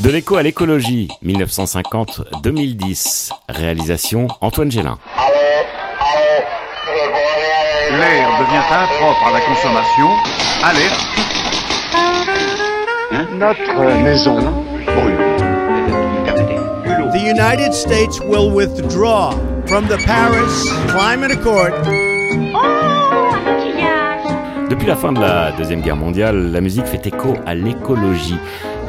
De l'écho à l'écologie, 1950-2010. Réalisation Antoine Gélin. L'air devient impropre à la consommation. Alerte. Hein? Notre maison brûle. The United States will withdraw from the Paris Climate Accord. Depuis la fin de la Deuxième Guerre mondiale, la musique fait écho à l'écologie.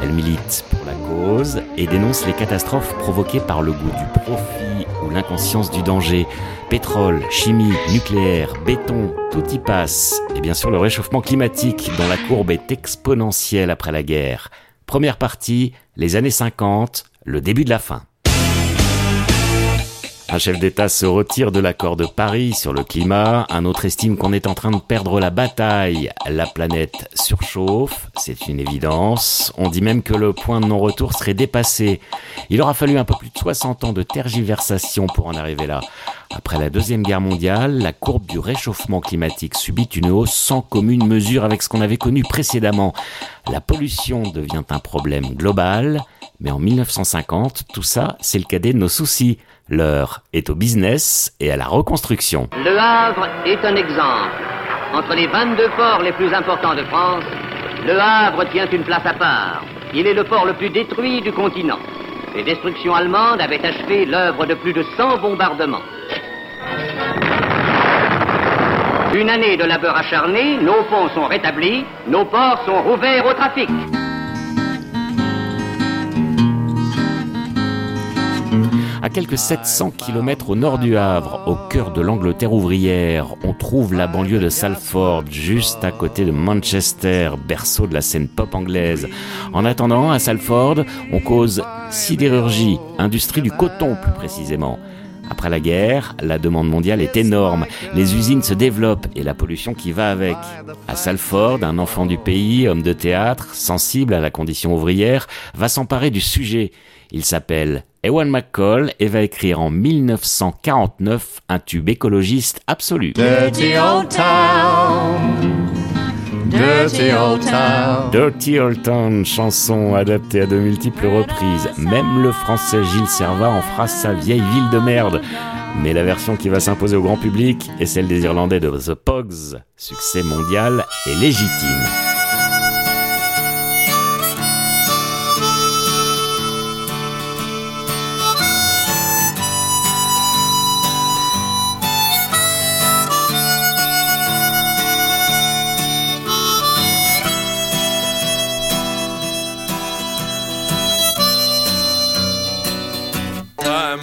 Elle milite pour la cause et dénonce les catastrophes provoquées par le goût du profit ou l'inconscience du danger. Pétrole, chimie, nucléaire, béton, tout y passe. Et bien sûr le réchauffement climatique dont la courbe est exponentielle après la guerre. Première partie, les années 50, le début de la fin. Un chef d'État se retire de l'accord de Paris sur le climat, un autre estime qu'on est en train de perdre la bataille. La planète surchauffe, c'est une évidence. On dit même que le point de non-retour serait dépassé. Il aura fallu un peu plus de 60 ans de tergiversation pour en arriver là. Après la Deuxième Guerre mondiale, la courbe du réchauffement climatique subit une hausse sans commune mesure avec ce qu'on avait connu précédemment. La pollution devient un problème global, mais en 1950, tout ça, c'est le cadet de nos soucis. L'heure est au business et à la reconstruction. Le Havre est un exemple. Entre les 22 ports les plus importants de France, le Havre tient une place à part. Il est le port le plus détruit du continent. Les destructions allemandes avaient achevé l'œuvre de plus de 100 bombardements. Une année de labeur acharné, nos ponts sont rétablis, nos ports sont rouverts au trafic. À quelques 700 km au nord du Havre, au cœur de l'Angleterre ouvrière, on trouve la banlieue de Salford, juste à côté de Manchester, berceau de la scène pop anglaise. En attendant, à Salford, on cause sidérurgie, industrie du coton plus précisément. Après la guerre, la demande mondiale est énorme. Les usines se développent et la pollution qui va avec. À Salford, un enfant du pays, homme de théâtre, sensible à la condition ouvrière, va s'emparer du sujet. Il s'appelle Ewan McCall et va écrire en 1949 un tube écologiste absolu. Dirty old town. Dirty Old Town, chanson adaptée à de multiples reprises. Même le français Gilles Servat en fera sa vieille ville de merde. Mais la version qui va s'imposer au grand public est celle des Irlandais de The Pogs. Succès mondial et légitime.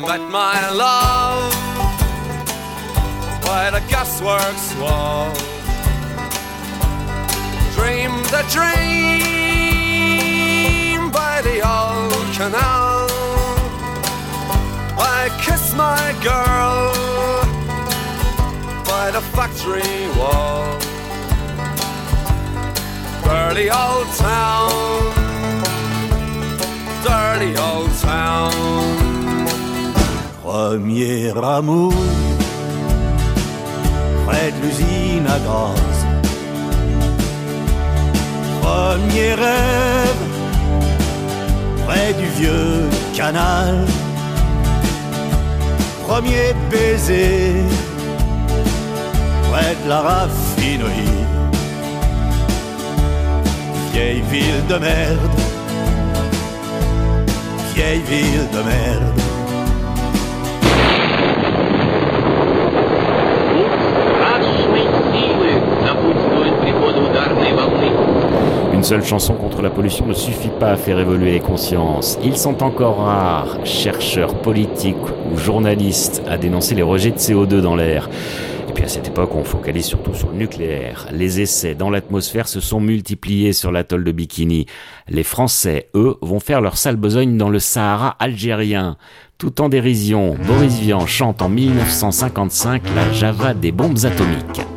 Met my love by the gasworks wall. Dreamed the dream by the old canal. I kissed my girl by the factory wall. Dirty old town, dirty old Premier amour, près de l'usine à gaz. Premier rêve, près du vieux canal. Premier baiser, près de la raffinerie. Vieille ville de merde, vieille ville de merde. Seule chanson contre la pollution ne suffit pas à faire évoluer les consciences. Ils sont encore rares, chercheurs politiques ou journalistes, à dénoncer les rejets de CO2 dans l'air. Et puis à cette époque, on focalise surtout sur le nucléaire. Les essais dans l'atmosphère se sont multipliés sur l'atoll de Bikini. Les Français, eux, vont faire leur sale besogne dans le Sahara algérien. Tout en dérision, Boris Vian chante en 1955 la Java des bombes atomiques.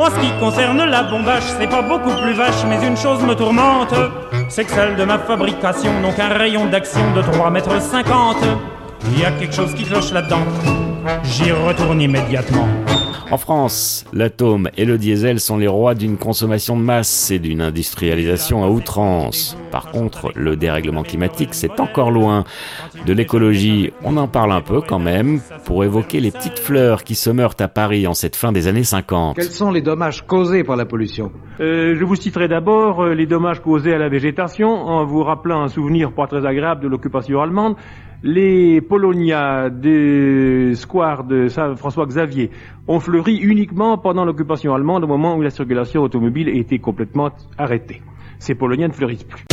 En ce qui concerne la bombage, c'est pas beaucoup plus vache, mais une chose me tourmente, c'est que celle de ma fabrication n'ont qu'un rayon d'action de 3 mètres 50. Il y a quelque chose qui cloche là-dedans. J'y retourne immédiatement. En France, l'atome et le diesel sont les rois d'une consommation de masse et d'une industrialisation à outrance. Par contre, le dérèglement climatique, c'est encore loin. De l'écologie, on en parle un peu quand même, pour évoquer les petites fleurs qui se meurent à Paris en cette fin des années 50. Quels sont les dommages causés par la pollution? Euh, Je vous citerai d'abord euh, les dommages causés à la végétation, en vous rappelant un souvenir pas très agréable de l'occupation allemande les Polonias des squares de François Xavier ont fleuri uniquement pendant l'occupation allemande au moment où la circulation automobile était complètement arrêtée. Ces Polonias ne fleurissent plus.